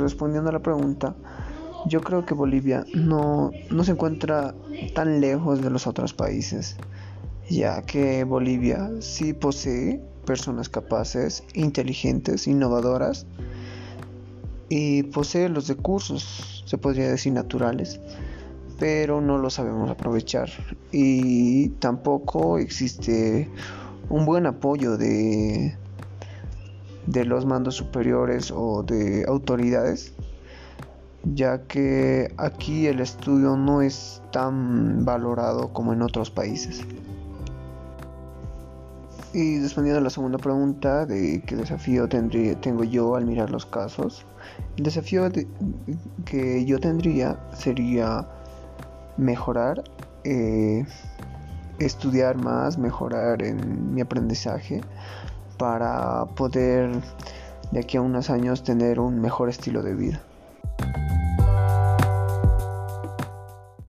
respondiendo a la pregunta, yo creo que Bolivia no, no se encuentra tan lejos de los otros países, ya que Bolivia sí posee personas capaces, inteligentes, innovadoras y posee los recursos, se podría decir, naturales, pero no lo sabemos aprovechar. Y tampoco existe un buen apoyo de, de los mandos superiores o de autoridades ya que aquí el estudio no es tan valorado como en otros países. Y respondiendo a la segunda pregunta de qué desafío tendría, tengo yo al mirar los casos, el desafío que yo tendría sería mejorar, eh, estudiar más, mejorar en mi aprendizaje para poder de aquí a unos años tener un mejor estilo de vida.